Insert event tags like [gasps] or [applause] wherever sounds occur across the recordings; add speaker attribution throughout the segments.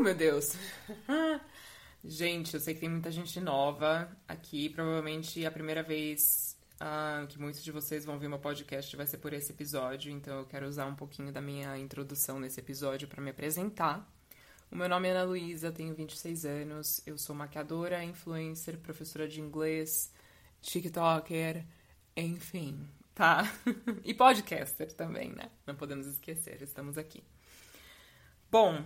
Speaker 1: Meu Deus! [laughs] gente, eu sei que tem muita gente nova aqui. Provavelmente a primeira vez uh, que muitos de vocês vão ver meu podcast vai ser por esse episódio. Então eu quero usar um pouquinho da minha introdução nesse episódio para me apresentar. O meu nome é Ana Luísa, tenho 26 anos. Eu sou maquiadora, influencer, professora de inglês, TikToker, enfim, tá? [laughs] e podcaster também, né? Não podemos esquecer, estamos aqui. Bom,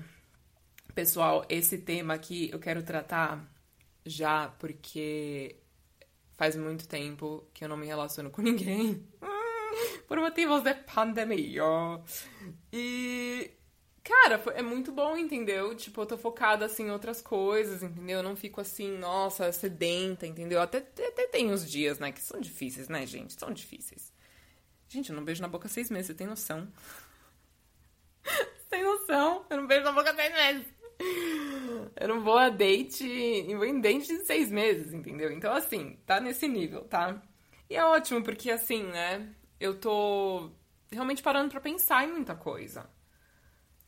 Speaker 1: pessoal, esse tema aqui eu quero tratar já porque faz muito tempo que eu não me relaciono com ninguém. [laughs] Por motivos de pandemia. E Cara, é muito bom, entendeu? Tipo, eu tô focada, assim, em outras coisas, entendeu? Eu não fico, assim, nossa, sedenta, entendeu? Até, até tem uns dias, né, que são difíceis, né, gente? São difíceis. Gente, eu não beijo na boca seis meses, você tem noção? [laughs] tem noção? Eu não beijo na boca seis meses. Eu não vou a date, vou em date de seis meses, entendeu? Então, assim, tá nesse nível, tá? E é ótimo, porque, assim, né, eu tô realmente parando pra pensar em muita coisa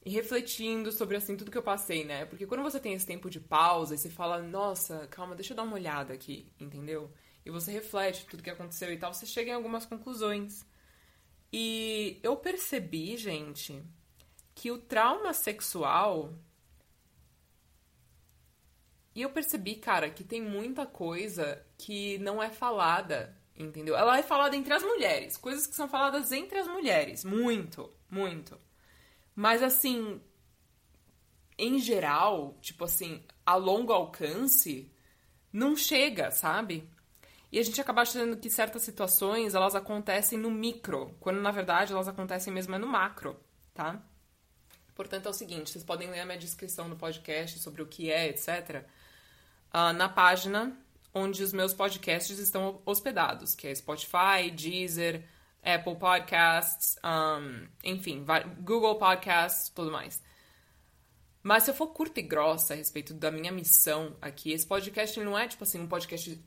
Speaker 1: e refletindo sobre assim tudo que eu passei, né? Porque quando você tem esse tempo de pausa e você fala, nossa, calma, deixa eu dar uma olhada aqui, entendeu? E você reflete tudo que aconteceu e tal, você chega em algumas conclusões. E eu percebi, gente, que o trauma sexual. E eu percebi, cara, que tem muita coisa que não é falada, entendeu? Ela é falada entre as mulheres, coisas que são faladas entre as mulheres, muito, muito. Mas assim, em geral, tipo assim, a longo alcance, não chega, sabe? E a gente acaba achando que certas situações elas acontecem no micro, quando na verdade elas acontecem mesmo no macro, tá? Portanto, é o seguinte: vocês podem ler a minha descrição no podcast sobre o que é, etc., ah, na página onde os meus podcasts estão hospedados, que é Spotify, Deezer, Apple Podcasts, um, enfim, Google Podcasts, tudo mais. Mas se eu for curta e grossa a respeito da minha missão aqui, esse podcast não é tipo assim um podcast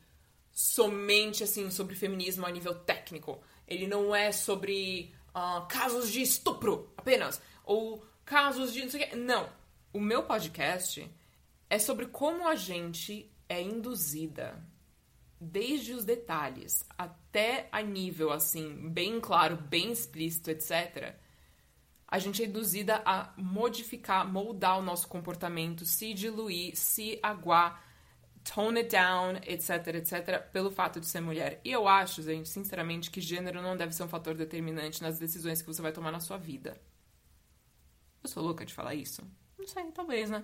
Speaker 1: somente assim sobre feminismo a nível técnico. Ele não é sobre uh, casos de estupro apenas ou casos de não sei o quê. Não, o meu podcast é sobre como a gente é induzida desde os detalhes até a nível assim, bem claro, bem explícito, etc. A gente é induzida a modificar, moldar o nosso comportamento, se diluir, se aguar, tone it down, etc, etc, pelo fato de ser mulher. E eu acho, gente, sinceramente, que gênero não deve ser um fator determinante nas decisões que você vai tomar na sua vida. Eu sou louca de falar isso? Não sei, talvez, né?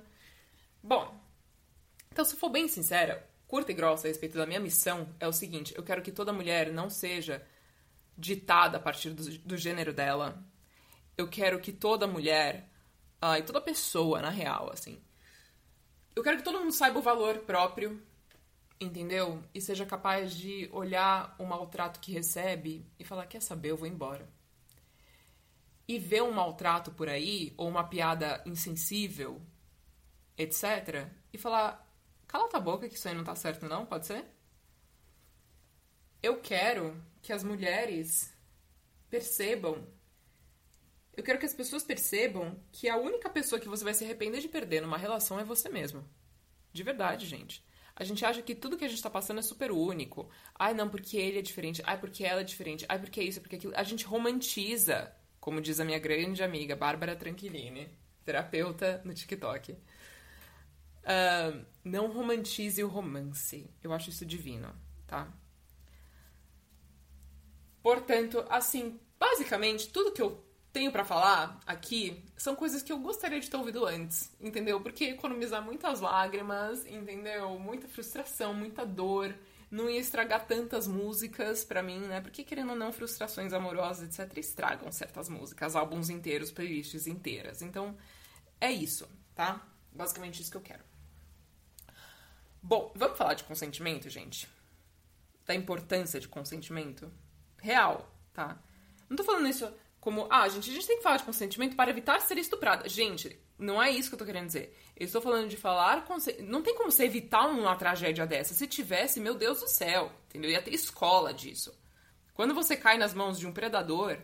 Speaker 1: Bom, então se for bem sincera, curta e grossa a respeito da minha missão é o seguinte: eu quero que toda mulher não seja ditada a partir do, do gênero dela. Eu quero que toda mulher, uh, e toda pessoa, na real, assim. Eu quero que todo mundo saiba o valor próprio, entendeu? E seja capaz de olhar o maltrato que recebe e falar: quer saber, eu vou embora. E ver um maltrato por aí, ou uma piada insensível, etc., e falar: Cala tua boca que isso aí não tá certo, não? Pode ser? Eu quero que as mulheres percebam. Eu quero que as pessoas percebam que a única pessoa que você vai se arrepender de perder numa relação é você mesmo. De verdade, gente. A gente acha que tudo que a gente tá passando é super único. Ai, não, porque ele é diferente. Ai, porque ela é diferente. Ai, porque isso, porque aquilo. A gente romantiza, como diz a minha grande amiga Bárbara Tranquilini, terapeuta no TikTok. Uh, não romantize o romance. Eu acho isso divino, tá? Portanto, assim, basicamente, tudo que eu tenho para falar aqui são coisas que eu gostaria de ter ouvido antes, entendeu? Porque economizar muitas lágrimas, entendeu? Muita frustração, muita dor, não ia estragar tantas músicas para mim, né? Porque querendo ou não, frustrações amorosas, etc, estragam certas músicas, álbuns inteiros, playlists inteiras. Então, é isso, tá? Basicamente isso que eu quero. Bom, vamos falar de consentimento, gente? Da importância de consentimento? Real, tá? Não tô falando isso como, ah, gente, a gente tem que falar de consentimento para evitar ser estuprada. Gente, não é isso que eu tô querendo dizer. Eu estou falando de falar. Não tem como você evitar uma tragédia dessa. Se tivesse, meu Deus do céu, entendeu? Ia ter escola disso. Quando você cai nas mãos de um predador.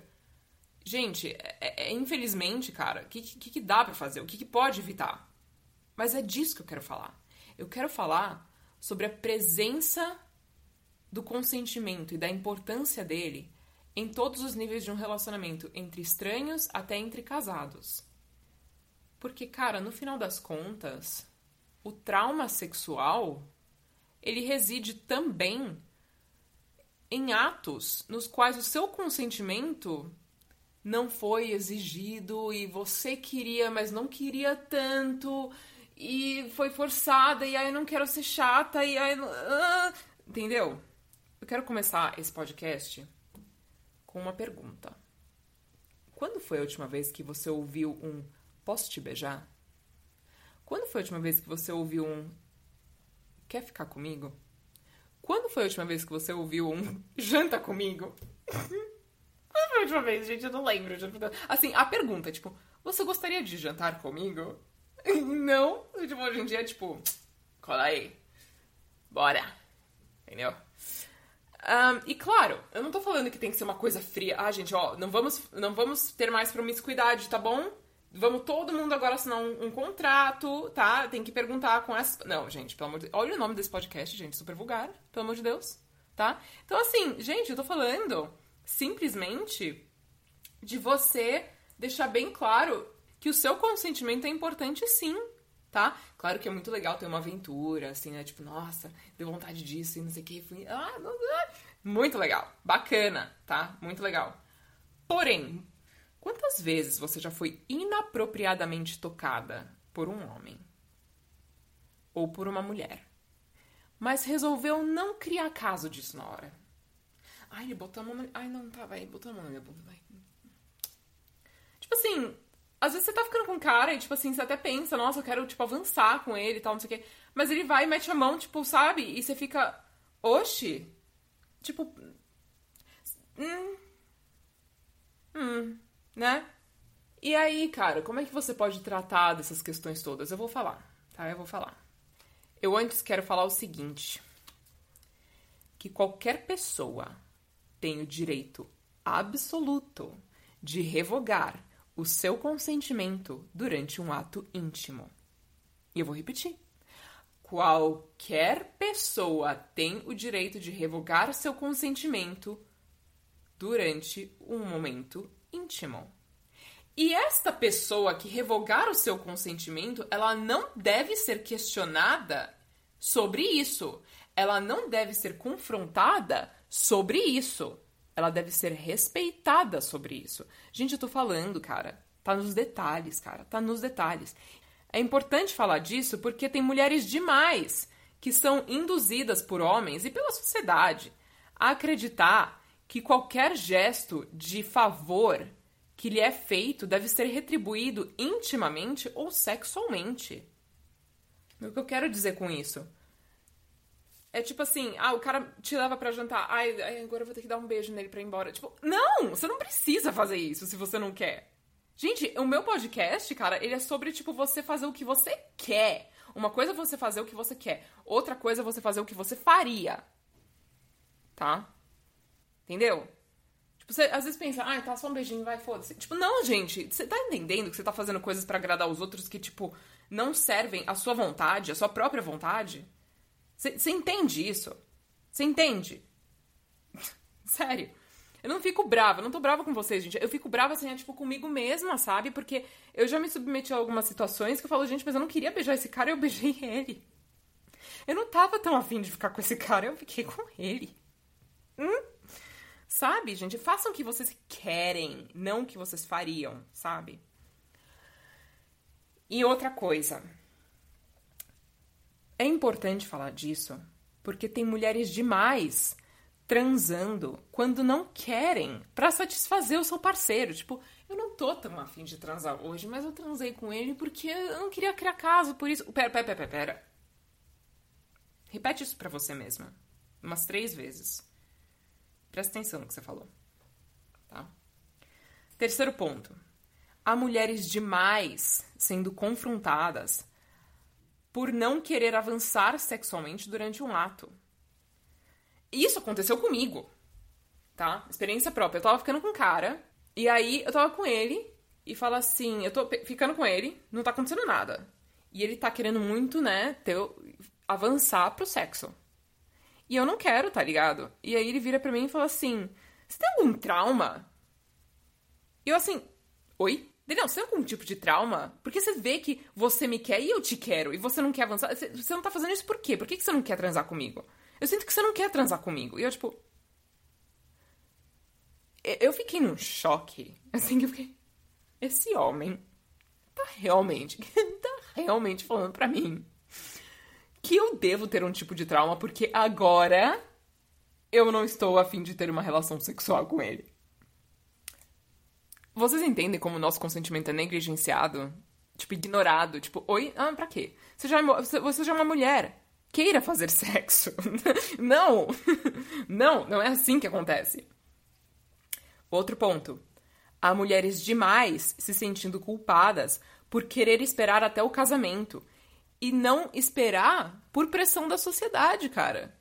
Speaker 1: Gente, é, é, é infelizmente, cara, o que, que, que, dá para fazer? O que, que pode evitar? Mas é disso que eu quero falar. Eu quero falar sobre a presença do consentimento e da importância dele em todos os níveis de um relacionamento, entre estranhos até entre casados. Porque, cara, no final das contas, o trauma sexual ele reside também em atos nos quais o seu consentimento não foi exigido e você queria, mas não queria tanto e foi forçada e aí eu não quero ser chata e aí ah, entendeu? Eu quero começar esse podcast com uma pergunta. Quando foi a última vez que você ouviu um posso te beijar? Quando foi a última vez que você ouviu um quer ficar comigo? Quando foi a última vez que você ouviu um [laughs] janta comigo? [laughs] Quando foi a última vez, gente? Eu não lembro. Assim, a pergunta, tipo, você gostaria de jantar comigo? [laughs] Não. Tipo, hoje em dia é tipo, cola aí. Bora. Entendeu? Um, e claro, eu não tô falando que tem que ser uma coisa fria. Ah, gente, ó, não vamos, não vamos ter mais promiscuidade, tá bom? Vamos todo mundo agora assinar um, um contrato, tá? Tem que perguntar com essa. Não, gente, pelo amor de. Olha o nome desse podcast, gente, super vulgar, pelo amor de Deus, tá? Então, assim, gente, eu tô falando simplesmente de você deixar bem claro que o seu consentimento é importante sim, tá? Claro que é muito legal ter uma aventura, assim, né? Tipo, nossa, deu vontade disso e não sei o que. Ah. Muito legal. Bacana, tá? Muito legal. Porém, quantas vezes você já foi inapropriadamente tocada por um homem? Ou por uma mulher? Mas resolveu não criar caso disso na hora. Ai, ele botou a mão na... Ai, não, tá, vai, botou a mão na minha bunda, vai. Tipo assim, às vezes você tá ficando com um cara e, tipo assim, você até pensa, nossa, eu quero, tipo, avançar com ele e tal, não sei o quê. Mas ele vai e mete a mão, tipo, sabe? E você fica, oxe. Tipo. Hum. Hum. Né? E aí, cara, como é que você pode tratar dessas questões todas? Eu vou falar, tá? Eu vou falar. Eu antes quero falar o seguinte: que qualquer pessoa tem o direito absoluto de revogar o seu consentimento durante um ato íntimo. E eu vou repetir. Qualquer pessoa tem o direito de revogar seu consentimento durante um momento íntimo. E esta pessoa que revogar o seu consentimento, ela não deve ser questionada sobre isso. Ela não deve ser confrontada sobre isso ela deve ser respeitada sobre isso. Gente, eu tô falando, cara, tá nos detalhes, cara, tá nos detalhes. É importante falar disso porque tem mulheres demais que são induzidas por homens e pela sociedade a acreditar que qualquer gesto de favor que lhe é feito deve ser retribuído intimamente ou sexualmente. O que eu quero dizer com isso? É tipo assim, ah, o cara te leva para jantar, ai, agora eu vou ter que dar um beijo nele pra ir embora. Tipo, não, você não precisa fazer isso se você não quer. Gente, o meu podcast, cara, ele é sobre, tipo, você fazer o que você quer. Uma coisa é você fazer o que você quer, outra coisa é você fazer o que você faria. Tá? Entendeu? Tipo, você às vezes pensa, ai, tá só um beijinho, vai, foda-se. Tipo, não, gente, você tá entendendo que você tá fazendo coisas para agradar os outros que, tipo, não servem a sua vontade, a sua própria vontade? Você entende isso? Você entende? [laughs] Sério. Eu não fico brava, eu não tô brava com vocês, gente. Eu fico brava, assim, é, tipo, comigo mesma, sabe? Porque eu já me submeti a algumas situações que eu falo, gente, mas eu não queria beijar esse cara eu beijei ele. Eu não tava tão afim de ficar com esse cara, eu fiquei com ele. Hum? Sabe, gente? Façam o que vocês querem, não o que vocês fariam, sabe? E outra coisa. É importante falar disso porque tem mulheres demais transando quando não querem para satisfazer o seu parceiro. Tipo, eu não tô tão afim de transar hoje, mas eu transei com ele porque eu não queria criar caso, por isso. Pera, pera, pera, pera. Repete isso para você mesma. Umas três vezes. Presta atenção no que você falou. Tá? Terceiro ponto. Há mulheres demais sendo confrontadas por não querer avançar sexualmente durante um ato. Isso aconteceu comigo, tá? Experiência própria. Eu tava ficando com um cara, e aí eu tava com ele, e fala assim: eu tô ficando com ele, não tá acontecendo nada. E ele tá querendo muito, né, ter, avançar pro sexo. E eu não quero, tá ligado? E aí ele vira pra mim e fala assim: Você tem algum trauma? E eu assim, oi? Não, você tem algum tipo de trauma? Porque você vê que você me quer e eu te quero, e você não quer avançar. Você não tá fazendo isso por quê? Por que você não quer transar comigo? Eu sinto que você não quer transar comigo. E eu, tipo. Eu fiquei num choque. Assim que eu fiquei. Esse homem tá realmente. [laughs] tá realmente falando pra mim que eu devo ter um tipo de trauma porque agora eu não estou afim de ter uma relação sexual com ele. Vocês entendem como o nosso consentimento é negligenciado? Tipo, ignorado. Tipo, oi? Ah, pra quê? Você já, é, você já é uma mulher. Queira fazer [laughs] sexo. não! [laughs] não, não é assim que acontece. Outro ponto. Há mulheres demais se sentindo culpadas por querer esperar até o casamento e não esperar por pressão da sociedade, cara.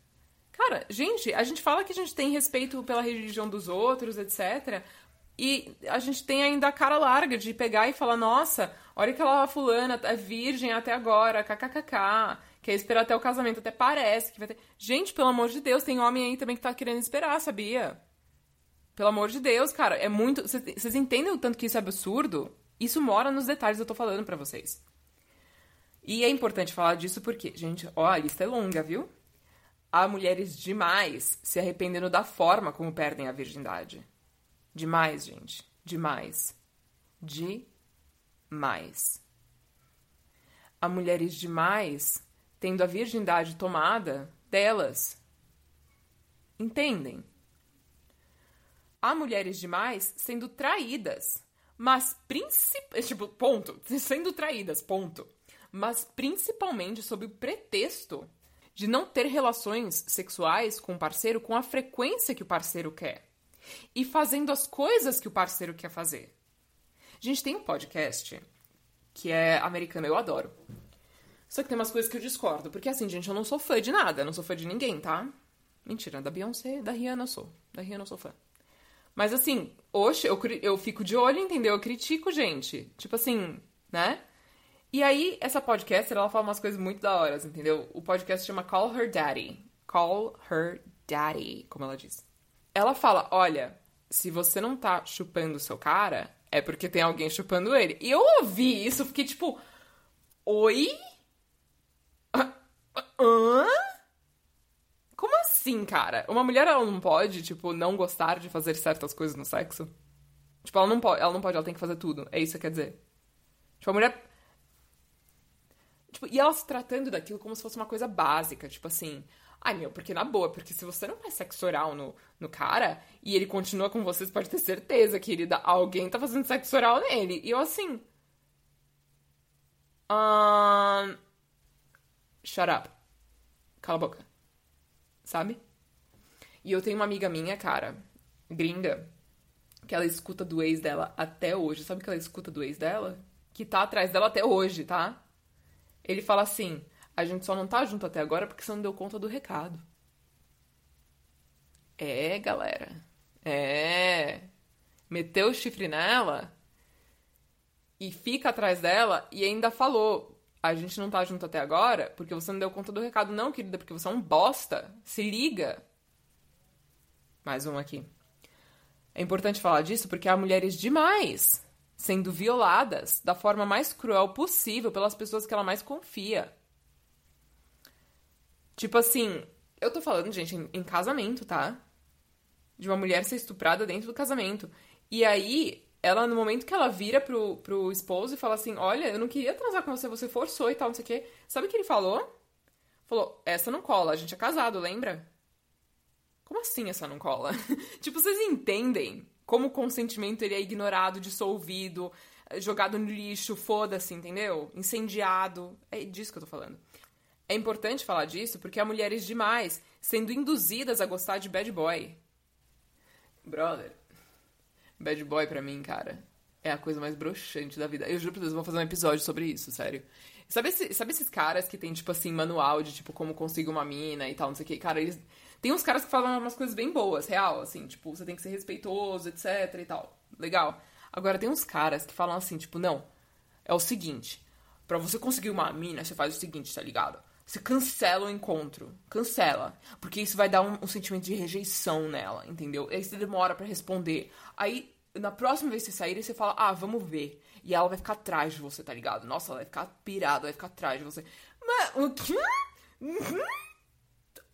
Speaker 1: Cara, gente, a gente fala que a gente tem respeito pela religião dos outros, etc. E a gente tem ainda a cara larga de pegar e falar: nossa, olha aquela fulana, é virgem até agora, kkkk. Quer esperar até o casamento, até parece que vai ter. Gente, pelo amor de Deus, tem homem aí também que tá querendo esperar, sabia? Pelo amor de Deus, cara, é muito. Vocês entendem o tanto que isso é absurdo? Isso mora nos detalhes que eu tô falando para vocês. E é importante falar disso porque, gente, ó, a lista é longa, viu? Há mulheres demais se arrependendo da forma como perdem a virgindade. Demais, gente. Demais. Demais. Há mulheres demais tendo a virgindade tomada delas. Entendem? Há mulheres demais sendo traídas, mas principalmente. [laughs] Tipo, ponto. [laughs] Sendo traídas, ponto mas principalmente sob o pretexto de não ter relações sexuais com o parceiro com a frequência que o parceiro quer e fazendo as coisas que o parceiro quer fazer. A gente tem um podcast que é americano, eu adoro. Só que tem umas coisas que eu discordo, porque assim, gente, eu não sou fã de nada, não sou fã de ninguém, tá? Mentira, da Beyoncé, da Rihanna eu sou. Da Rihanna eu sou fã. Mas assim, hoje eu, eu fico de olho, entendeu? Eu critico, gente. Tipo assim, né? E aí, essa podcast, ela fala umas coisas muito da hora, entendeu? O podcast chama Call Her Daddy. Call Her Daddy, como ela diz. Ela fala, olha, se você não tá chupando o seu cara, é porque tem alguém chupando ele. E eu ouvi isso, fiquei tipo, oi? Hã? Como assim, cara? Uma mulher, ela não pode, tipo, não gostar de fazer certas coisas no sexo? Tipo, ela não pode, ela não pode, ela tem que fazer tudo. É isso que quer dizer. Tipo, a mulher Tipo, e ela se tratando daquilo como se fosse uma coisa básica, tipo assim. Ai, meu, porque na boa, porque se você não faz sexo oral no, no cara e ele continua com você, você pode ter certeza, querida, alguém tá fazendo sexo oral nele. E eu assim. Um, shut up. Cala a boca. Sabe? E eu tenho uma amiga minha, cara, gringa, que ela escuta do ex dela até hoje. Sabe o que ela escuta do ex dela? Que tá atrás dela até hoje, tá? Ele fala assim: a gente só não tá junto até agora porque você não deu conta do recado. É, galera. É. Meteu o chifre nela e fica atrás dela e ainda falou: a gente não tá junto até agora porque você não deu conta do recado. Não, querida, porque você é um bosta. Se liga. Mais um aqui. É importante falar disso porque há mulheres demais sendo violadas da forma mais cruel possível pelas pessoas que ela mais confia. Tipo assim, eu tô falando, gente, em, em casamento, tá? De uma mulher ser estuprada dentro do casamento. E aí, ela, no momento que ela vira pro, pro esposo e fala assim: Olha, eu não queria transar com você, você forçou e tal, não sei o quê. Sabe o que ele falou? Falou: Essa não cola, a gente é casado, lembra? Como assim essa não cola? [laughs] tipo, vocês entendem como o consentimento ele é ignorado, dissolvido, jogado no lixo, foda-se, entendeu? Incendiado. É disso que eu tô falando. É importante falar disso porque há mulheres demais sendo induzidas a gostar de bad boy. Brother, bad boy pra mim, cara, é a coisa mais broxante da vida. Eu juro pra Deus, eu vou fazer um episódio sobre isso, sério. Sabe, esse, sabe esses caras que tem, tipo assim, manual de, tipo, como conseguir uma mina e tal, não sei o que? Cara, eles tem uns caras que falam umas coisas bem boas, real, assim, tipo, você tem que ser respeitoso, etc e tal. Legal. Agora tem uns caras que falam assim, tipo, não, é o seguinte, Pra você conseguir uma mina, você faz o seguinte, tá ligado? Você cancela o encontro. Cancela. Porque isso vai dar um, um sentimento de rejeição nela, entendeu? Aí você demora para responder. Aí, na próxima vez que você sair, você fala, ah, vamos ver. E ela vai ficar atrás de você, tá ligado? Nossa, ela vai ficar pirada, vai ficar atrás de você. Mas, o quê? Uhum.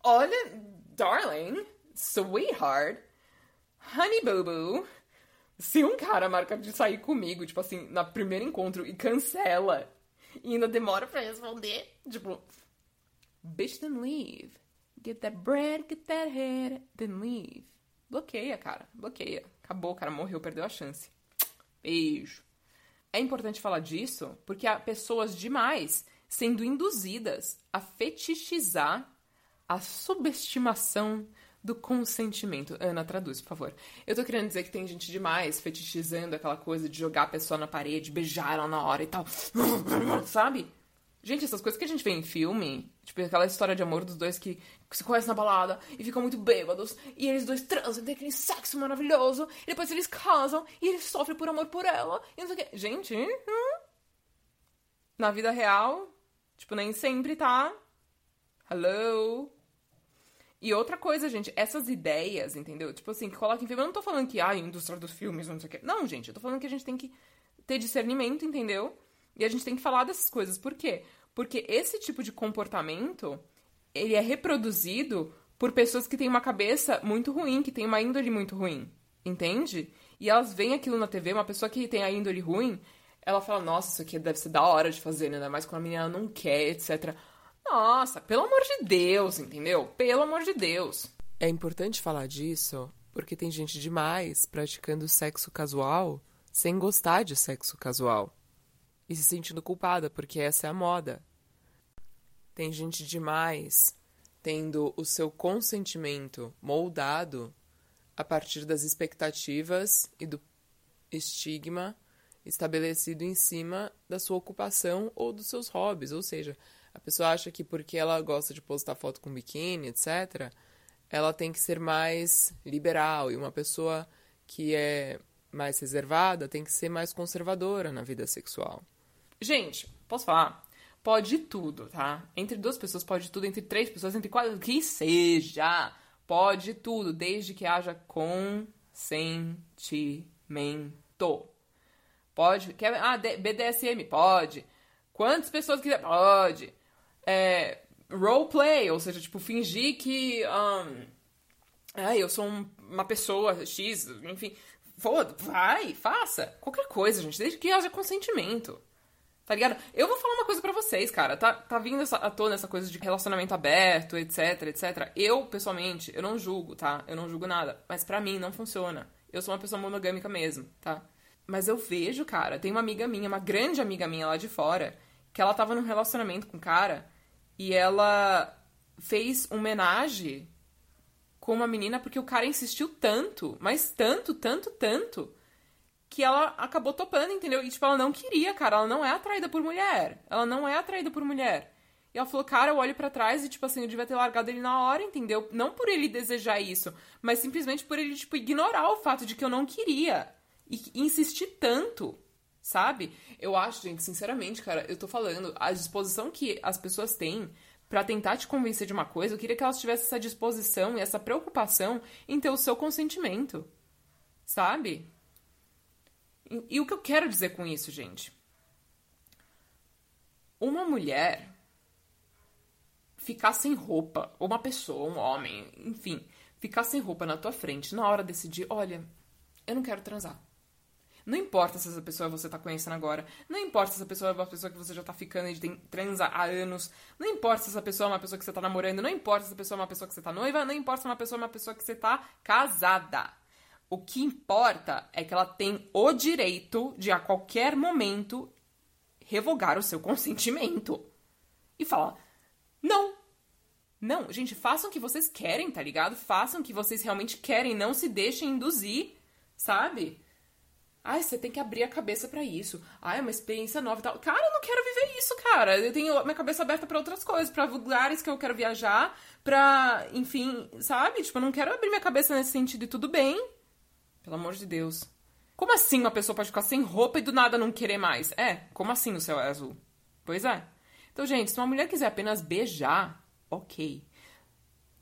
Speaker 1: Olha, darling, sweetheart, honey boo boo. Se um cara marca de sair comigo, tipo assim, na primeiro encontro e cancela, e ainda demora pra responder, tipo, bitch, then leave. Get that bread, get that head, then leave. Bloqueia, cara, bloqueia. Acabou, o cara morreu, perdeu a chance. Beijo. É importante falar disso porque há pessoas demais sendo induzidas a fetichizar a subestimação do consentimento. Ana, traduz, por favor. Eu tô querendo dizer que tem gente demais fetichizando aquela coisa de jogar a pessoa na parede, beijar ela na hora e tal. [laughs] Sabe? Gente, essas coisas que a gente vê em filme, tipo aquela história de amor dos dois que se conhecem na balada e ficam muito bêbados, e eles dois transam, tem aquele sexo maravilhoso, e depois eles casam e eles sofrem por amor por ela, e não sei o que. Gente, hum? na vida real, tipo, nem sempre tá. Hello? E outra coisa, gente, essas ideias, entendeu? Tipo assim, que coloca em filme. Eu não tô falando que, ah, indústria dos filmes, não sei o que. Não, gente, eu tô falando que a gente tem que ter discernimento, entendeu? E a gente tem que falar dessas coisas. Por quê? Porque esse tipo de comportamento, ele é reproduzido por pessoas que têm uma cabeça muito ruim, que têm uma índole muito ruim. Entende? E elas veem aquilo na TV, uma pessoa que tem a índole ruim, ela fala, nossa, isso aqui deve ser da hora de fazer, né? Ainda mais quando a menina não quer, etc. Nossa, pelo amor de Deus, entendeu? Pelo amor de Deus.
Speaker 2: É importante falar disso porque tem gente demais praticando sexo casual sem gostar de sexo casual e se sentindo culpada porque essa é a moda. Tem gente demais tendo o seu consentimento moldado a partir das expectativas e do estigma estabelecido em cima da sua ocupação ou dos seus hobbies, ou seja, a pessoa acha que porque ela gosta de postar foto com biquíni, etc., ela tem que ser mais liberal e uma pessoa que é mais reservada tem que ser mais conservadora na vida sexual.
Speaker 1: Gente, posso falar? Pode tudo, tá? Entre duas pessoas pode tudo, entre três pessoas, entre quatro, que seja. Pode tudo, desde que haja consentimento. Pode. Quer, ah, BDSM? Pode. Quantas pessoas quiser? Pode. É, roleplay, ou seja, tipo, fingir que. Um, ah, eu sou um, uma pessoa X, enfim. Foda, vai, faça. Qualquer coisa, gente, desde que haja consentimento. Tá ligado? Eu vou falar uma coisa para vocês, cara. Tá, tá vindo essa, à tona essa coisa de relacionamento aberto, etc, etc. Eu, pessoalmente, eu não julgo, tá? Eu não julgo nada. Mas para mim não funciona. Eu sou uma pessoa monogâmica mesmo, tá? Mas eu vejo, cara, tem uma amiga minha, uma grande amiga minha lá de fora, que ela tava num relacionamento com um cara e ela fez homenagem com uma menina porque o cara insistiu tanto, mas tanto, tanto, tanto, que ela acabou topando, entendeu? E, tipo, ela não queria, cara. Ela não é atraída por mulher. Ela não é atraída por mulher. E ela falou, cara, eu olho para trás e, tipo assim, eu devia ter largado ele na hora, entendeu? Não por ele desejar isso, mas simplesmente por ele, tipo, ignorar o fato de que eu não queria. E insistir tanto, sabe? Eu acho, gente, sinceramente, cara, eu tô falando, a disposição que as pessoas têm para tentar te convencer de uma coisa, eu queria que elas tivessem essa disposição e essa preocupação em ter o seu consentimento. Sabe? E, o que eu quero dizer com isso, gente? Uma mulher ficar sem roupa, ou uma pessoa, um homem, enfim, ficar sem roupa na tua frente na hora de decidir, olha, eu não quero transar. Não importa se essa pessoa você tá conhecendo agora. Não importa se essa pessoa é uma pessoa que você já tá ficando e tem, transa há anos. Não importa se essa pessoa é uma pessoa que você tá namorando. Não importa se essa pessoa é uma pessoa que você tá noiva. Não importa se uma pessoa é uma pessoa que você tá casada. O que importa é que ela tem o direito de, a qualquer momento, revogar o seu consentimento. E falar: não. Não, gente, façam o que vocês querem, tá ligado? Façam o que vocês realmente querem. Não se deixem induzir, sabe? Ai, você tem que abrir a cabeça para isso. Ai, é uma experiência nova e tal. Cara, eu não quero viver isso, cara. Eu tenho minha cabeça aberta para outras coisas, para lugares que eu quero viajar, pra, enfim, sabe? Tipo, eu não quero abrir minha cabeça nesse sentido e tudo bem. Pelo amor de Deus. Como assim uma pessoa pode ficar sem roupa e do nada não querer mais? É, como assim o céu é azul? Pois é. Então, gente, se uma mulher quiser apenas beijar, ok.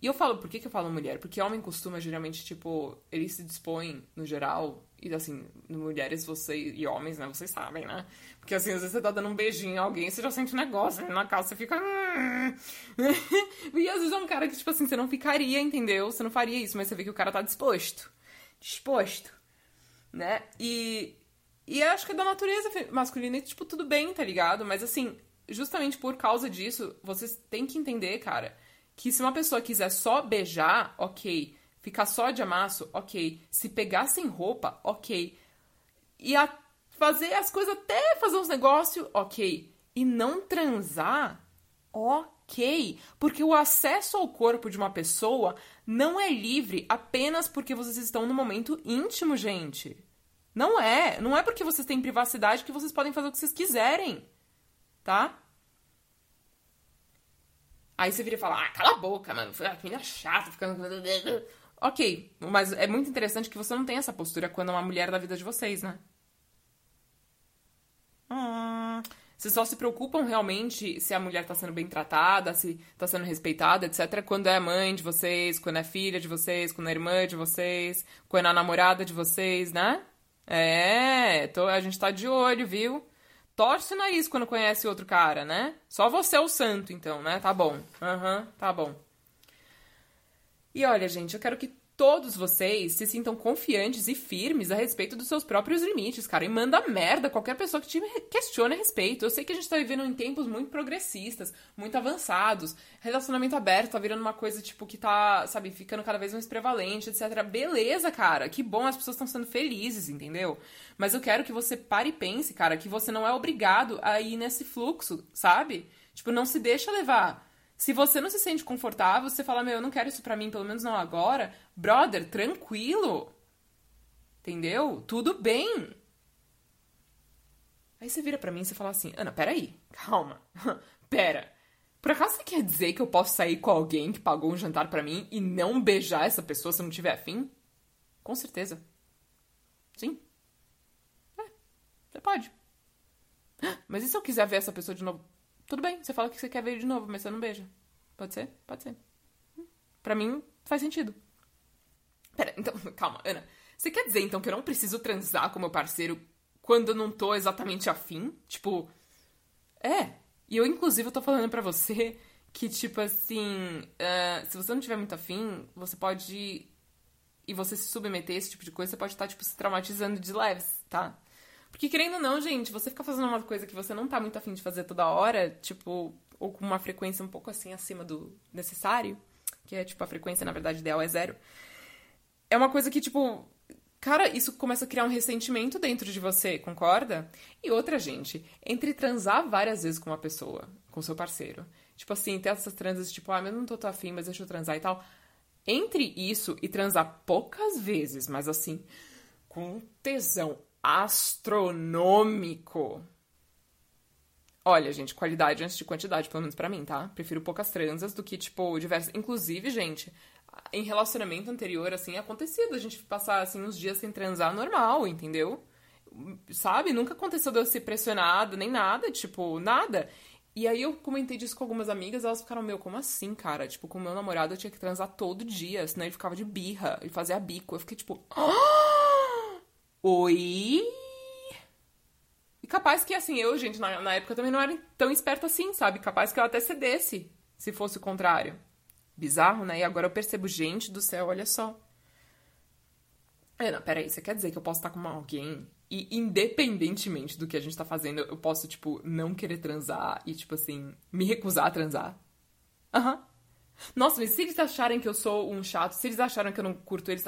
Speaker 1: E eu falo, por que, que eu falo mulher? Porque homem costuma, geralmente, tipo, ele se dispõe, no geral, e assim, mulheres você e homens, né, vocês sabem, né? Porque assim, às vezes você tá dando um beijinho a alguém, você já sente um negócio na calça, você fica. [laughs] e às vezes é um cara que, tipo assim, você não ficaria, entendeu? Você não faria isso, mas você vê que o cara tá disposto. Disposto. Né? E. E acho que é da natureza masculina, e, tipo, tudo bem, tá ligado? Mas assim, justamente por causa disso, vocês têm que entender, cara que se uma pessoa quiser só beijar, ok. Ficar só de amasso, ok. Se pegar sem roupa, ok. E a fazer as coisas até fazer uns negócios, ok. E não transar, ok. Porque o acesso ao corpo de uma pessoa não é livre apenas porque vocês estão no momento íntimo, gente. Não é. Não é porque vocês têm privacidade que vocês podem fazer o que vocês quiserem. Tá? Aí você vira e fala, ah, cala a boca, mano. Que menina chata, ficando. [laughs] Ok, mas é muito interessante que você não tem essa postura quando é uma mulher da vida de vocês, né? Vocês só se preocupam realmente se a mulher tá sendo bem tratada, se tá sendo respeitada, etc. Quando é mãe de vocês, quando é filha de vocês, quando é irmã de vocês, quando é namorada de vocês, né? É, tô, a gente tá de olho, viu? torce o nariz quando conhece outro cara, né? Só você é o santo, então, né? Tá bom. Aham, uhum, tá bom. E olha, gente, eu quero que todos vocês se sintam confiantes e firmes a respeito dos seus próprios limites, cara. E manda merda qualquer pessoa que te questione a respeito. Eu sei que a gente tá vivendo em tempos muito progressistas, muito avançados. Relacionamento aberto tá virando uma coisa, tipo, que tá, sabe, ficando cada vez mais prevalente, etc. Beleza, cara. Que bom, as pessoas estão sendo felizes, entendeu? Mas eu quero que você pare e pense, cara, que você não é obrigado a ir nesse fluxo, sabe? Tipo, não se deixa levar. Se você não se sente confortável, você fala, meu, eu não quero isso pra mim, pelo menos não agora. Brother, tranquilo. Entendeu? Tudo bem. Aí você vira pra mim e você fala assim, Ana, peraí, calma. [laughs] Pera. Por acaso você quer dizer que eu posso sair com alguém que pagou um jantar para mim e não beijar essa pessoa se eu não tiver afim? Com certeza. Sim. É, você pode. [gasps] Mas e se eu quiser ver essa pessoa de novo? Tudo bem, você fala que você quer ver de novo, mas você não beija. Pode ser? Pode ser. Pra mim, faz sentido. Pera, então, [laughs] calma, Ana. Você quer dizer, então, que eu não preciso transar com meu parceiro quando eu não tô exatamente afim? Tipo, é. E eu, inclusive, eu tô falando pra você que, tipo assim, uh, se você não tiver muito afim, você pode. E você se submeter a esse tipo de coisa, você pode estar, tá, tipo, se traumatizando de leves, tá? Porque querendo ou não, gente, você ficar fazendo uma coisa que você não tá muito afim de fazer toda hora, tipo, ou com uma frequência um pouco assim acima do necessário, que é tipo a frequência, na verdade, ideal é zero. É uma coisa que, tipo, cara, isso começa a criar um ressentimento dentro de você, concorda? E outra, gente, entre transar várias vezes com uma pessoa, com seu parceiro, tipo assim, ter essas transas, tipo, ah, eu não tô tão afim, mas deixa eu transar e tal. Entre isso e transar poucas vezes, mas assim, com tesão astronômico. Olha, gente, qualidade antes de quantidade, pelo menos para mim, tá? Prefiro poucas transas do que, tipo, diversas. Inclusive, gente, em relacionamento anterior, assim, é acontecido a gente passar, assim, uns dias sem transar normal, entendeu? Sabe? Nunca aconteceu de eu ser pressionada, nem nada, tipo, nada. E aí eu comentei disso com algumas amigas, elas ficaram, meu, como assim, cara? Tipo, com o meu namorado eu tinha que transar todo dia, senão ele ficava de birra, ele fazia bico. Eu fiquei, tipo, oh! [gasps] Oi? E capaz que, assim, eu, gente, na, na época também não era tão esperta assim, sabe? Capaz que eu até cedesse, se fosse o contrário. Bizarro, né? E agora eu percebo, gente do céu, olha só. É, não, peraí, você quer dizer que eu posso estar com alguém e, independentemente do que a gente tá fazendo, eu posso, tipo, não querer transar e, tipo assim, me recusar a transar? Aham. Uhum. Nossa, mas se eles acharem que eu sou um chato, se eles acharam que eu não curto eles.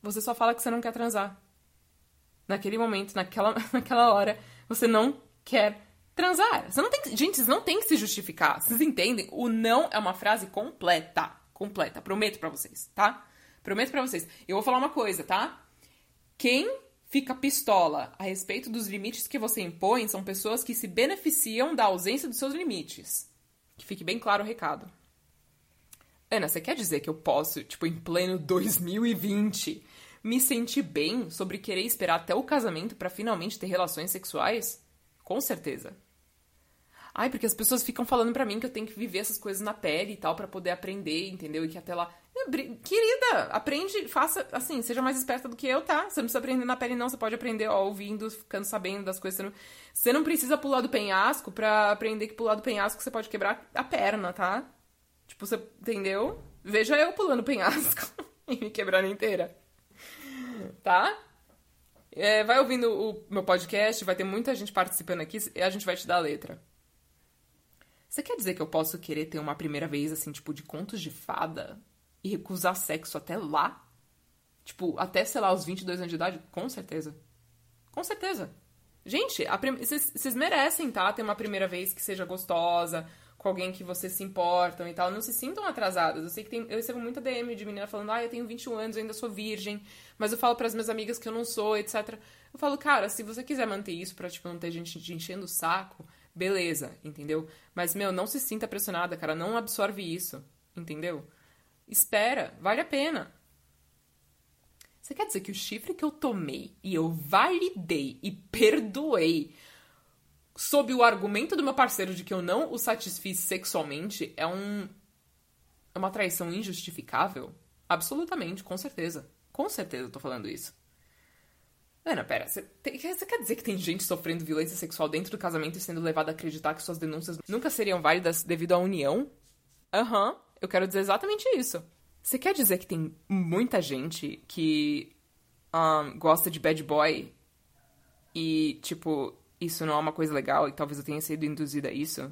Speaker 1: Você só fala que você não quer transar naquele momento, naquela, [laughs] naquela hora, você não quer transar. Você não tem que, gente, vocês não tem que se justificar. Vocês entendem? O não é uma frase completa, completa. Prometo para vocês, tá? Prometo para vocês. Eu vou falar uma coisa, tá? Quem fica pistola a respeito dos limites que você impõe são pessoas que se beneficiam da ausência dos seus limites. Que fique bem claro o recado. Ana, você quer dizer que eu posso, tipo, em pleno 2020, me sentir bem sobre querer esperar até o casamento para finalmente ter relações sexuais? Com certeza. Ai, porque as pessoas ficam falando para mim que eu tenho que viver essas coisas na pele e tal para poder aprender, entendeu? E que até lá. Querida, aprende, faça assim, seja mais esperta do que eu, tá? Você não precisa aprender na pele, não. Você pode aprender, ó, ouvindo, ficando sabendo das coisas. Você não, você não precisa pular do penhasco pra aprender que pular do penhasco você pode quebrar a perna, tá? Tipo, você entendeu? Veja eu pulando penhasco [laughs] e me quebrando inteira. Tá? É, vai ouvindo o meu podcast, vai ter muita gente participando aqui e a gente vai te dar a letra. Você quer dizer que eu posso querer ter uma primeira vez, assim, tipo, de contos de fada e recusar sexo até lá? Tipo, até, sei lá, os 22 anos de idade? Com certeza. Com certeza. Gente, vocês prim... merecem, tá? Ter uma primeira vez que seja gostosa, com alguém que vocês se importam e tal. Não se sintam atrasadas. Eu sei que tem... eu recebo muita DM de menina falando, ah, eu tenho 21 anos, eu ainda sou virgem, mas eu falo para as minhas amigas que eu não sou, etc. Eu falo, cara, se você quiser manter isso pra, tipo, não ter gente te enchendo o saco, beleza, entendeu? Mas, meu, não se sinta pressionada, cara. Não absorve isso, entendeu? Espera, vale a pena. Você quer dizer que o chifre que eu tomei e eu validei e perdoei sob o argumento do meu parceiro de que eu não o satisfiz sexualmente é um. é uma traição injustificável? Absolutamente, com certeza. Com certeza eu tô falando isso. Ana, pera, você, quer dizer que tem gente sofrendo violência sexual dentro do casamento e sendo levada a acreditar que suas denúncias nunca seriam válidas devido à união? Aham, uhum, eu quero dizer exatamente isso. Você quer dizer que tem muita gente que um, gosta de bad boy e, tipo, isso não é uma coisa legal e talvez eu tenha sido induzida a isso?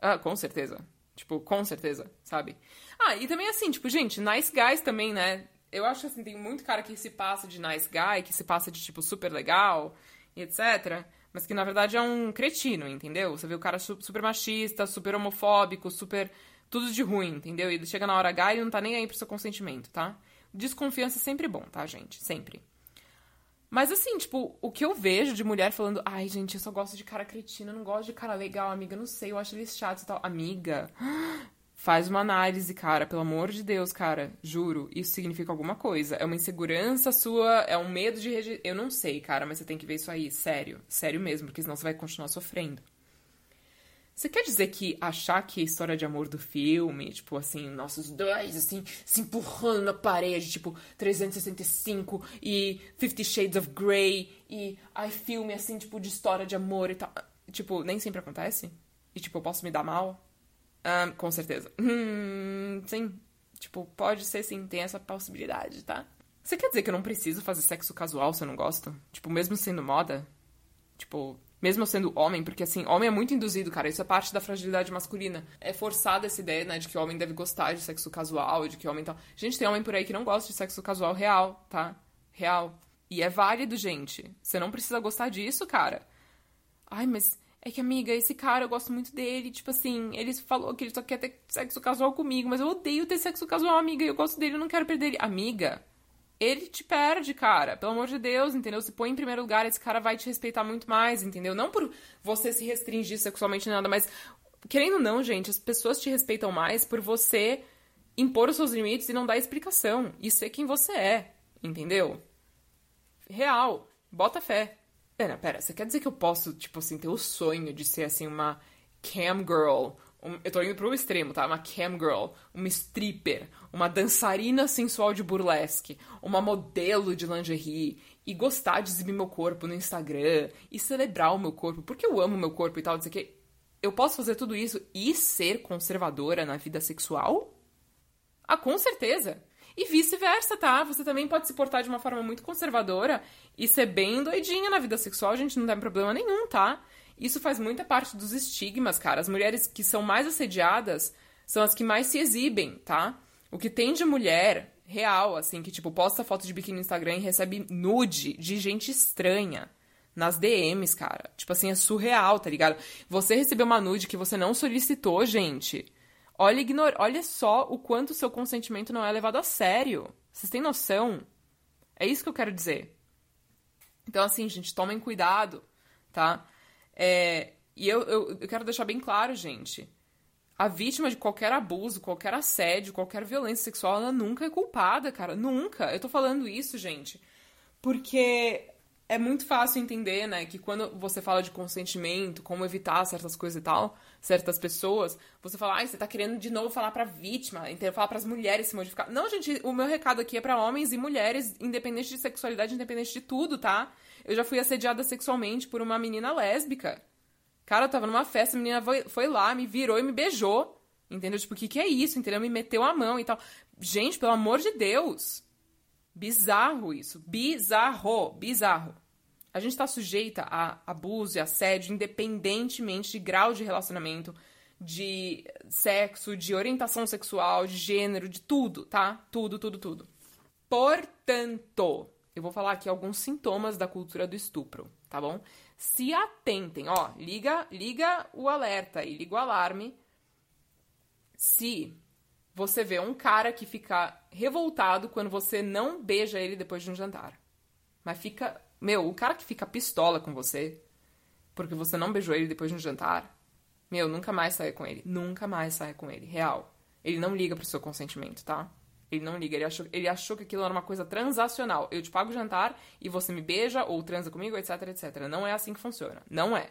Speaker 1: Ah, com certeza. Tipo, com certeza, sabe? Ah, e também assim, tipo, gente, nice guys também, né? eu acho assim, tem muito cara que se passa de nice guy, que se passa de tipo super legal e etc. Mas que na verdade é um cretino, entendeu? Você vê o cara super machista, super homofóbico, super. tudo de ruim, entendeu? E ele chega na hora H e não tá nem aí pro seu consentimento, tá? Desconfiança é sempre bom, tá, gente? Sempre. Mas assim, tipo, o que eu vejo de mulher falando, ai, gente, eu só gosto de cara cretino, eu não gosto de cara legal, amiga, não sei, eu acho eles chatos e tal. Amiga, Faz uma análise, cara, pelo amor de Deus, cara. Juro, isso significa alguma coisa. É uma insegurança sua, é um medo de. Eu não sei, cara, mas você tem que ver isso aí, sério. Sério mesmo, porque senão você vai continuar sofrendo. Você quer dizer que achar que a história de amor do filme, tipo assim, nossos dois, assim, se empurrando na parede, tipo, 365 e Fifty Shades of Grey e ai, filme, assim, tipo, de história de amor e tal. Tipo, nem sempre acontece? E, tipo, eu posso me dar mal? Um, com certeza. [laughs] Hum, sim. Tipo, pode ser sim, tem essa possibilidade, tá? Você quer dizer que eu não preciso fazer sexo casual se eu não gosto? Tipo, mesmo sendo moda? Tipo, mesmo sendo homem, porque assim, homem é muito induzido, cara. Isso é parte da fragilidade masculina. É forçada essa ideia, né, de que o homem deve gostar de sexo casual, de que homem tal. Gente, tem homem por aí que não gosta de sexo casual real, tá? Real. E é válido, gente. Você não precisa gostar disso, cara. Ai, mas é que, amiga, esse cara, eu gosto muito dele. Tipo assim, ele falou que ele só quer ter sexo casual comigo, mas eu odeio ter sexo casual, amiga. Eu gosto dele, eu não quero perder ele. Amiga, ele te perde, cara. Pelo amor de Deus, entendeu? Se põe em primeiro lugar, esse cara vai te respeitar muito mais, entendeu? Não por você se restringir sexualmente nada, mas querendo ou não, gente, as pessoas te respeitam mais por você impor os seus limites e não dar explicação. E ser quem você é, entendeu? Real. Bota fé. Pera, pera, você quer dizer que eu posso, tipo assim, ter o sonho de ser, assim, uma cam girl? Um, eu tô indo pro extremo, tá? Uma cam girl, uma stripper, uma dançarina sensual de burlesque, uma modelo de lingerie, e gostar de exibir meu corpo no Instagram, e celebrar o meu corpo, porque eu amo meu corpo e tal, dizer que eu posso fazer tudo isso e ser conservadora na vida sexual? Ah, com certeza! E vice-versa, tá? Você também pode se portar de uma forma muito conservadora e ser bem doidinha na vida sexual, gente, não tem problema nenhum, tá? Isso faz muita parte dos estigmas, cara. As mulheres que são mais assediadas são as que mais se exibem, tá? O que tem de mulher real, assim, que, tipo, posta foto de biquíni no Instagram e recebe nude de gente estranha nas DMs, cara. Tipo assim, é surreal, tá ligado? Você recebeu uma nude que você não solicitou, gente. Olha, ignora, olha só o quanto o seu consentimento não é levado a sério. Vocês têm noção? É isso que eu quero dizer. Então, assim, gente, tomem cuidado, tá? É, e eu, eu, eu quero deixar bem claro, gente. A vítima de qualquer abuso, qualquer assédio, qualquer violência sexual, ela nunca é culpada, cara. Nunca. Eu tô falando isso, gente. Porque é muito fácil entender, né, que quando você fala de consentimento, como evitar certas coisas e tal, certas pessoas, você fala, ai, você tá querendo de novo falar pra vítima? Falar pras mulheres se modificar. Não, gente, o meu recado aqui é para homens e mulheres, independente de sexualidade, independente de tudo, tá? Eu já fui assediada sexualmente por uma menina lésbica. Cara, eu tava numa festa, a menina foi, lá, me virou e me beijou. Entendeu? Tipo, o que, que é isso? Entendeu? Me meteu a mão e tal. Gente, pelo amor de Deus. Bizarro isso. Bizarro. Bizarro. A gente tá sujeita a abuso e assédio independentemente de grau de relacionamento, de sexo, de orientação sexual, de gênero, de tudo, tá? Tudo, tudo, tudo. Portanto, eu vou falar aqui alguns sintomas da cultura do estupro, tá bom? Se atentem, ó, liga, liga o alerta aí, liga o alarme. Se você vê um cara que fica revoltado quando você não beija ele depois de um jantar. Mas fica, meu, o cara que fica pistola com você porque você não beijou ele depois de um jantar, meu, nunca mais saia com ele, nunca mais saia com ele, real. Ele não liga pro seu consentimento, tá? Ele não liga, ele achou, ele achou que aquilo era uma coisa transacional. Eu te pago o jantar e você me beija ou transa comigo, etc, etc. Não é assim que funciona. Não é.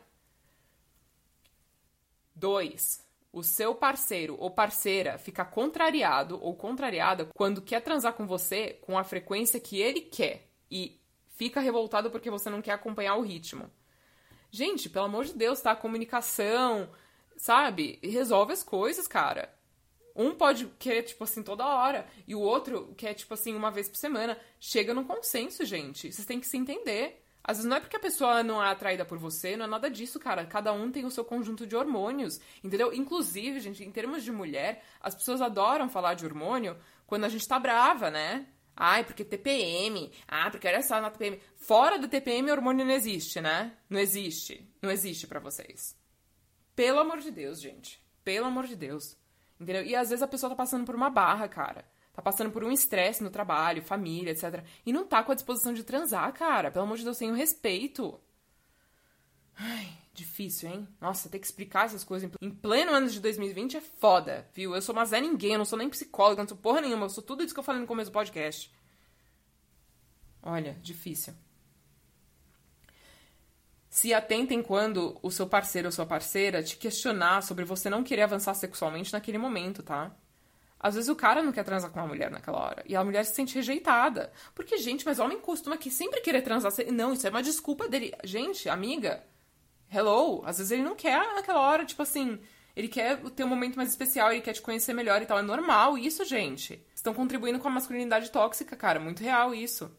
Speaker 1: Dois, o seu parceiro ou parceira fica contrariado ou contrariada quando quer transar com você com a frequência que ele quer e fica revoltado porque você não quer acompanhar o ritmo. Gente, pelo amor de Deus, tá? Comunicação, sabe? Resolve as coisas, cara. Um pode querer, tipo assim, toda hora, e o outro quer, tipo assim, uma vez por semana. Chega num consenso, gente. Vocês têm que se entender. Às vezes não é porque a pessoa não é atraída por você, não é nada disso, cara. Cada um tem o seu conjunto de hormônios, entendeu? Inclusive, gente, em termos de mulher, as pessoas adoram falar de hormônio quando a gente tá brava, né? Ai, porque TPM. Ah, porque olha só na TPM. Fora do TPM, hormônio não existe, né? Não existe. Não existe para vocês. Pelo amor de Deus, gente. Pelo amor de Deus. Entendeu? E às vezes a pessoa tá passando por uma barra, cara. Tá passando por um estresse no trabalho, família, etc. E não tá com a disposição de transar, cara. Pelo amor de Deus, tenha respeito. Ai, difícil, hein? Nossa, ter que explicar essas coisas em pleno ano de 2020 é foda, viu? Eu sou uma Zé Ninguém, eu não sou nem psicóloga, não sou porra nenhuma, eu sou tudo isso que eu falei no começo do podcast. Olha, difícil. Se atentem quando o seu parceiro ou sua parceira te questionar sobre você não querer avançar sexualmente naquele momento, tá? Às vezes o cara não quer transar com uma mulher naquela hora. E a mulher se sente rejeitada. Porque, gente, mas homem costuma que sempre querer transar. Não, isso é uma desculpa dele. Gente, amiga, hello. Às vezes ele não quer naquela hora, tipo assim. Ele quer ter um momento mais especial, ele quer te conhecer melhor e tal. É normal isso, gente. Estão contribuindo com a masculinidade tóxica, cara. Muito real isso.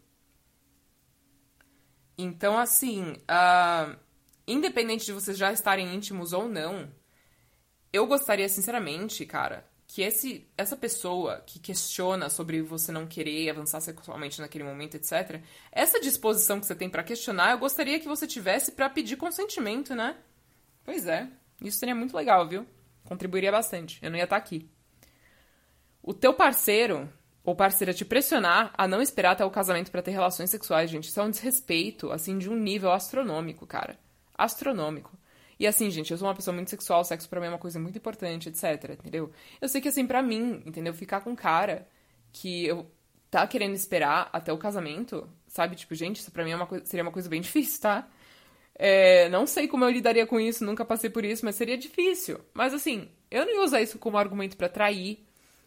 Speaker 1: Então, assim, uh, independente de vocês já estarem íntimos ou não, eu gostaria, sinceramente, cara, que esse, essa pessoa que questiona sobre você não querer avançar sexualmente naquele momento, etc., essa disposição que você tem para questionar, eu gostaria que você tivesse para pedir consentimento, né? Pois é, isso seria muito legal, viu? Contribuiria bastante. Eu não ia estar tá aqui. O teu parceiro ou parceira te pressionar a não esperar até o casamento para ter relações sexuais, gente. Isso é um desrespeito, assim, de um nível astronômico, cara. Astronômico. E assim, gente, eu sou uma pessoa muito sexual, sexo pra mim é uma coisa muito importante, etc, entendeu? Eu sei que, assim, pra mim, entendeu? Ficar com um cara que eu tá querendo esperar até o casamento, sabe? Tipo, gente, isso pra mim é uma coisa, seria uma coisa bem [laughs] difícil, tá? É, não sei como eu lidaria com isso, nunca passei por isso, mas seria difícil. Mas assim, eu não ia usar isso como argumento para trair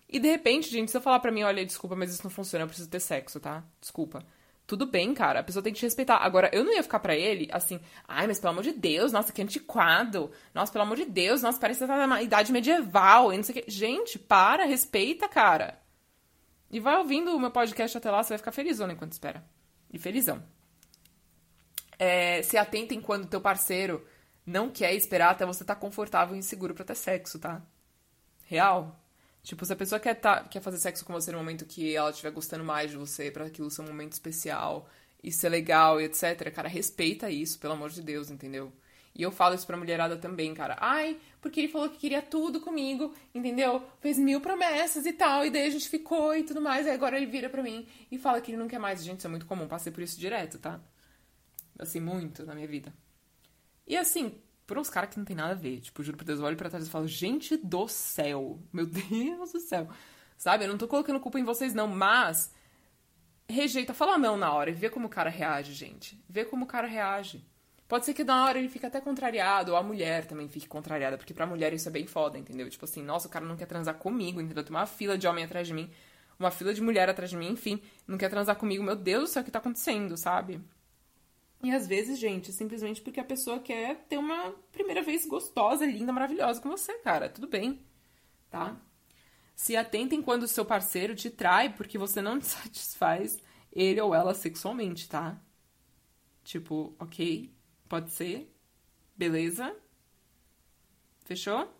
Speaker 1: e de repente, gente, se eu falar pra mim, olha, desculpa, mas isso não funciona, eu preciso ter sexo, tá? Desculpa. Tudo bem, cara, a pessoa tem que te respeitar. Agora, eu não ia ficar para ele assim, ai, mas pelo amor de Deus, nossa, que antiquado. Nossa, pelo amor de Deus, nossa, parece que tá na idade medieval e não sei o que. Gente, para, respeita, cara. E vai ouvindo o meu podcast até lá, você vai ficar felizona enquanto espera. E felizão. É, se atentem quando teu parceiro não quer esperar até você estar tá confortável e seguro pra ter sexo, tá? Real. Tipo, se a pessoa quer, tá, quer fazer sexo com você no momento que ela estiver gostando mais de você, para aquilo ser um momento especial e ser legal e etc, cara, respeita isso, pelo amor de Deus, entendeu? E eu falo isso pra mulherada também, cara. Ai, porque ele falou que queria tudo comigo, entendeu? Fez mil promessas e tal, e daí a gente ficou e tudo mais, e agora ele vira pra mim e fala que ele não quer mais. Gente, isso é muito comum, passei por isso direto, tá? Assim, muito na minha vida. E assim, por uns caras que não tem nada a ver. Tipo, juro por Deus, eu olho pra trás e falo, gente do céu, meu [laughs] Deus do céu. Sabe? Eu não tô colocando culpa em vocês, não, mas rejeita, fala não na hora e vê como o cara reage, gente. Vê como o cara reage. Pode ser que na hora ele fique até contrariado, ou a mulher também fique contrariada, porque pra mulher isso é bem foda, entendeu? Tipo assim, nossa, o cara não quer transar comigo, entendeu? Tem uma fila de homem atrás de mim, uma fila de mulher atrás de mim, enfim, não quer transar comigo, meu Deus do céu, o que tá acontecendo, sabe? E às vezes, gente, simplesmente porque a pessoa quer ter uma primeira vez gostosa, linda, maravilhosa com você, cara. Tudo bem, tá? Se atentem quando o seu parceiro te trai porque você não [laughs] satisfaz ele ou ela sexualmente, tá? Tipo, ok, pode ser. Beleza? Fechou?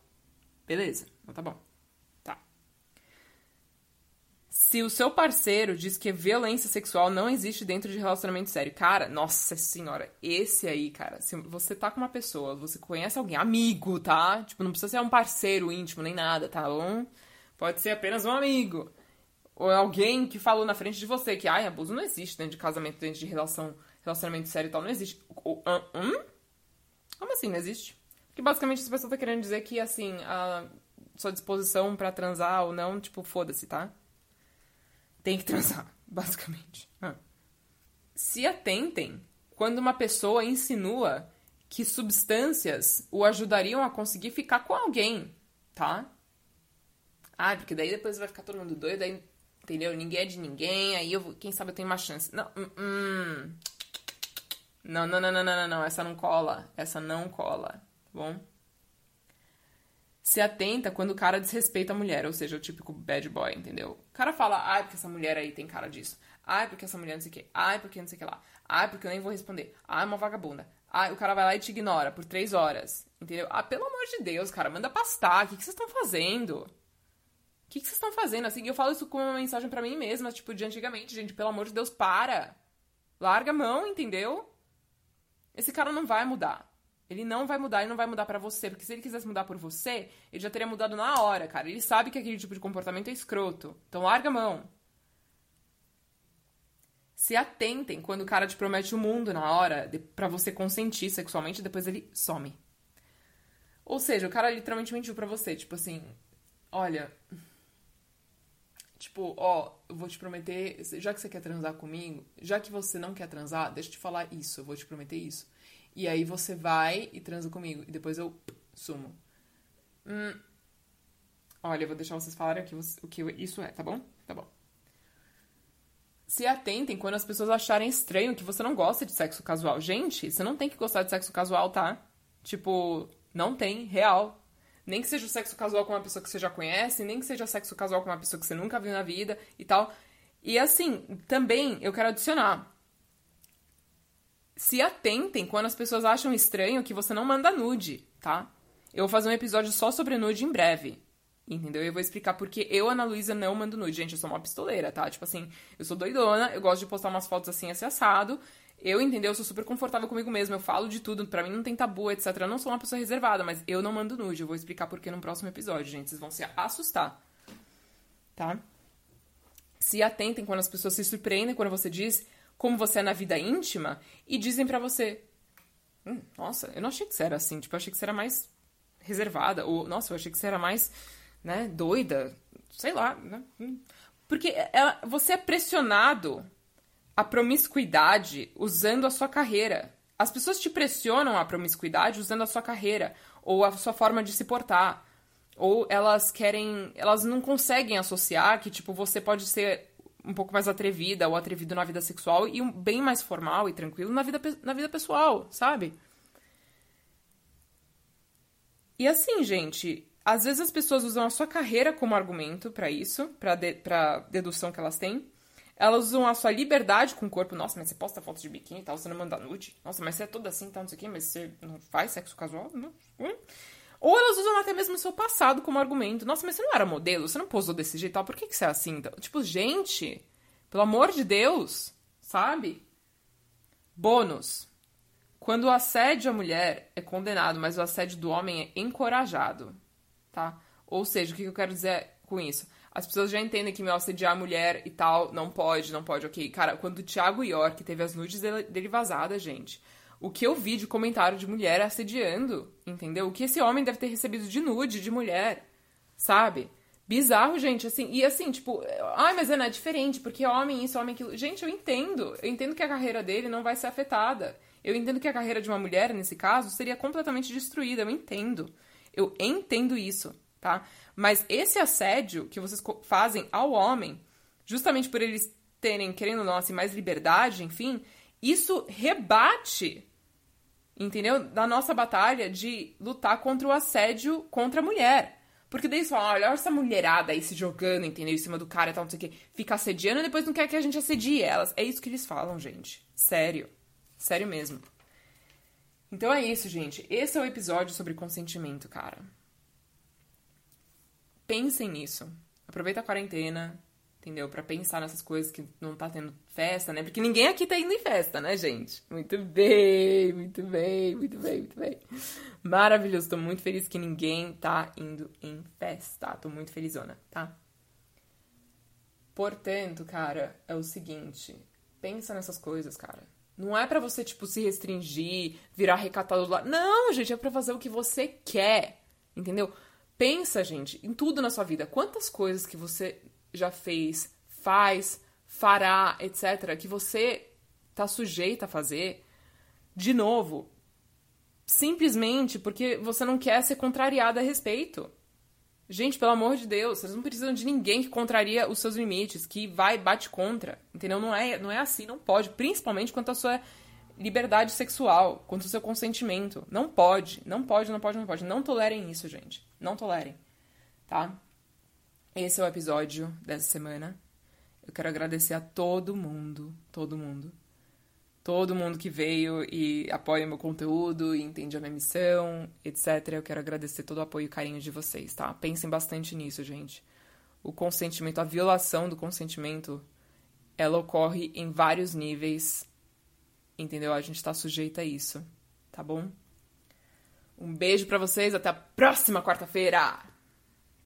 Speaker 1: Beleza, então tá bom. Tá. Se o seu parceiro diz que violência sexual não existe dentro de relacionamento sério, cara, nossa senhora, esse aí, cara, se você tá com uma pessoa, você conhece alguém, amigo, tá? Tipo, não precisa ser um parceiro íntimo nem nada, tá bom? Pode ser apenas um amigo. Ou alguém que falou na frente de você que, ai, abuso não existe dentro de casamento, dentro de relação, relacionamento sério e tal, não existe. Ou, hum? Como assim não existe? Porque basicamente essa pessoa tá querendo dizer que, assim, a sua disposição para transar ou não, tipo, foda-se, tá? Tem que transar, [laughs] basicamente. Ah. Se atentem quando uma pessoa insinua que substâncias o ajudariam a conseguir ficar com alguém, tá? Ah, porque daí depois vai ficar todo mundo doido, aí, entendeu? Ninguém é de ninguém, aí eu, quem sabe eu tenho uma chance. Não, hum, hum. Não, não, não, não, não, não, essa não cola. Essa não cola, tá bom? Se atenta quando o cara desrespeita a mulher, ou seja, o típico bad boy, entendeu? O cara fala, ai, porque essa mulher aí tem cara disso. Ai, porque essa mulher não sei o que. Ai, porque não sei o que lá. Ai, porque eu nem vou responder. Ai, uma vagabunda. Ai, o cara vai lá e te ignora por três horas. Entendeu? Ah, pelo amor de Deus, cara, manda pastar. O que, que vocês estão fazendo? O que, que vocês estão fazendo? Assim, eu falo isso como uma mensagem para mim mesma, tipo, de antigamente, gente, pelo amor de Deus, para. Larga a mão, entendeu? Esse cara não vai mudar. Ele não vai mudar, ele não vai mudar para você, porque se ele quisesse mudar por você, ele já teria mudado na hora, cara. Ele sabe que aquele tipo de comportamento é escroto. Então larga a mão. Se atentem quando o cara te promete o mundo na hora para você consentir sexualmente, depois ele some. Ou seja, o cara literalmente mentiu para você, tipo assim, olha, Tipo, ó, eu vou te prometer, já que você quer transar comigo, já que você não quer transar, deixa eu te falar isso, eu vou te prometer isso. E aí você vai e transa comigo, e depois eu sumo. Hum, olha, eu vou deixar vocês falarem aqui o que isso é, tá bom? Tá bom. Se atentem quando as pessoas acharem estranho que você não gosta de sexo casual. Gente, você não tem que gostar de sexo casual, tá? Tipo, não tem, real. Nem que seja o sexo casual com uma pessoa que você já conhece, nem que seja sexo casual com uma pessoa que você nunca viu na vida e tal. E assim, também eu quero adicionar. Se atentem quando as pessoas acham estranho que você não manda nude, tá? Eu vou fazer um episódio só sobre nude em breve. Entendeu? Eu vou explicar porque eu, Ana Luísa, não mando nude. Gente, eu sou uma pistoleira, tá? Tipo assim, eu sou doidona, eu gosto de postar umas fotos assim, esse assado. Eu, entendeu? Eu sou super confortável comigo mesma, eu falo de tudo, para mim não tem tabu, etc. Eu não sou uma pessoa reservada, mas eu não mando nude. Eu vou explicar porquê no próximo episódio, gente. Vocês vão se assustar. Tá? Se atentem quando as pessoas se surpreendem quando você diz como você é na vida íntima e dizem para você: hum, Nossa, eu não achei que você era assim. Tipo, eu achei que você era mais reservada. Ou, nossa, eu achei que você era mais, né, doida. Sei lá, né? Hum. Porque ela, você é pressionado a promiscuidade usando a sua carreira. As pessoas te pressionam a promiscuidade usando a sua carreira ou a sua forma de se portar. Ou elas querem, elas não conseguem associar que tipo você pode ser um pouco mais atrevida ou atrevido na vida sexual e um bem mais formal e tranquilo na vida, na vida pessoal, sabe? E assim, gente, às vezes as pessoas usam a sua carreira como argumento para isso, para de, pra dedução que elas têm. Elas usam a sua liberdade com o corpo. Nossa, mas você posta fotos de biquíni e tal, você não manda nude. Nossa, mas você é toda assim, tal, não sei o quê, mas você não faz sexo casual? Não. Hum? Ou elas usam até mesmo o seu passado como argumento. Nossa, mas você não era modelo, você não posou desse jeito por que, que você é assim? Então, tipo, gente, pelo amor de Deus, sabe? Bônus. Quando o assédio à mulher é condenado, mas o assédio do homem é encorajado, tá? Ou seja, o que eu quero dizer com isso? As pessoas já entendem que meu assediar a mulher e tal, não pode, não pode, ok. Cara, quando o Thiago York teve as nudes dele vazadas, gente, o que eu vi de comentário de mulher assediando, entendeu? O que esse homem deve ter recebido de nude de mulher, sabe? Bizarro, gente, assim, e assim, tipo, ai, mas Ana, é diferente, porque homem isso, homem aquilo. Gente, eu entendo. Eu entendo que a carreira dele não vai ser afetada. Eu entendo que a carreira de uma mulher, nesse caso, seria completamente destruída. Eu entendo. Eu entendo isso, tá? Mas esse assédio que vocês fazem ao homem, justamente por eles terem, querendo ou não, assim, mais liberdade, enfim, isso rebate, entendeu? Da nossa batalha de lutar contra o assédio contra a mulher. Porque daí eles falam, olha, essa mulherada aí se jogando, entendeu? Em cima do cara e tal, não sei o quê. Fica assediando e depois não quer que a gente assedie elas. É isso que eles falam, gente. Sério. Sério mesmo. Então é isso, gente. Esse é o episódio sobre consentimento, cara. Pensem nisso. Aproveita a quarentena, entendeu? Para pensar nessas coisas que não tá tendo festa, né? Porque ninguém aqui tá indo em festa, né, gente? Muito bem, muito bem, muito bem, muito bem. Maravilhoso, tô muito feliz que ninguém tá indo em festa. Tô muito felizona, tá? Portanto, cara, é o seguinte, pensa nessas coisas, cara. Não é para você, tipo, se restringir, virar recatado lá. Não, gente, é pra fazer o que você quer. Entendeu? Pensa, gente, em tudo na sua vida. Quantas coisas que você já fez, faz, fará, etc., que você tá sujeita a fazer, de novo, simplesmente porque você não quer ser contrariada a respeito. Gente, pelo amor de Deus, vocês não precisam de ninguém que contraria os seus limites, que vai bate contra, entendeu? Não é, não é assim, não pode, principalmente quanto à sua liberdade sexual, quanto ao seu consentimento. Não pode, não pode, não pode, não pode. Não tolerem isso, gente. Não tolerem, tá? Esse é o episódio dessa semana. Eu quero agradecer a todo mundo, todo mundo, todo mundo que veio e apoia meu conteúdo e entende a minha missão, etc. Eu quero agradecer todo o apoio e carinho de vocês, tá? Pensem bastante nisso, gente. O consentimento, a violação do consentimento, ela ocorre em vários níveis, entendeu? A gente tá sujeita a isso, tá bom? Um beijo para vocês, até a próxima quarta-feira!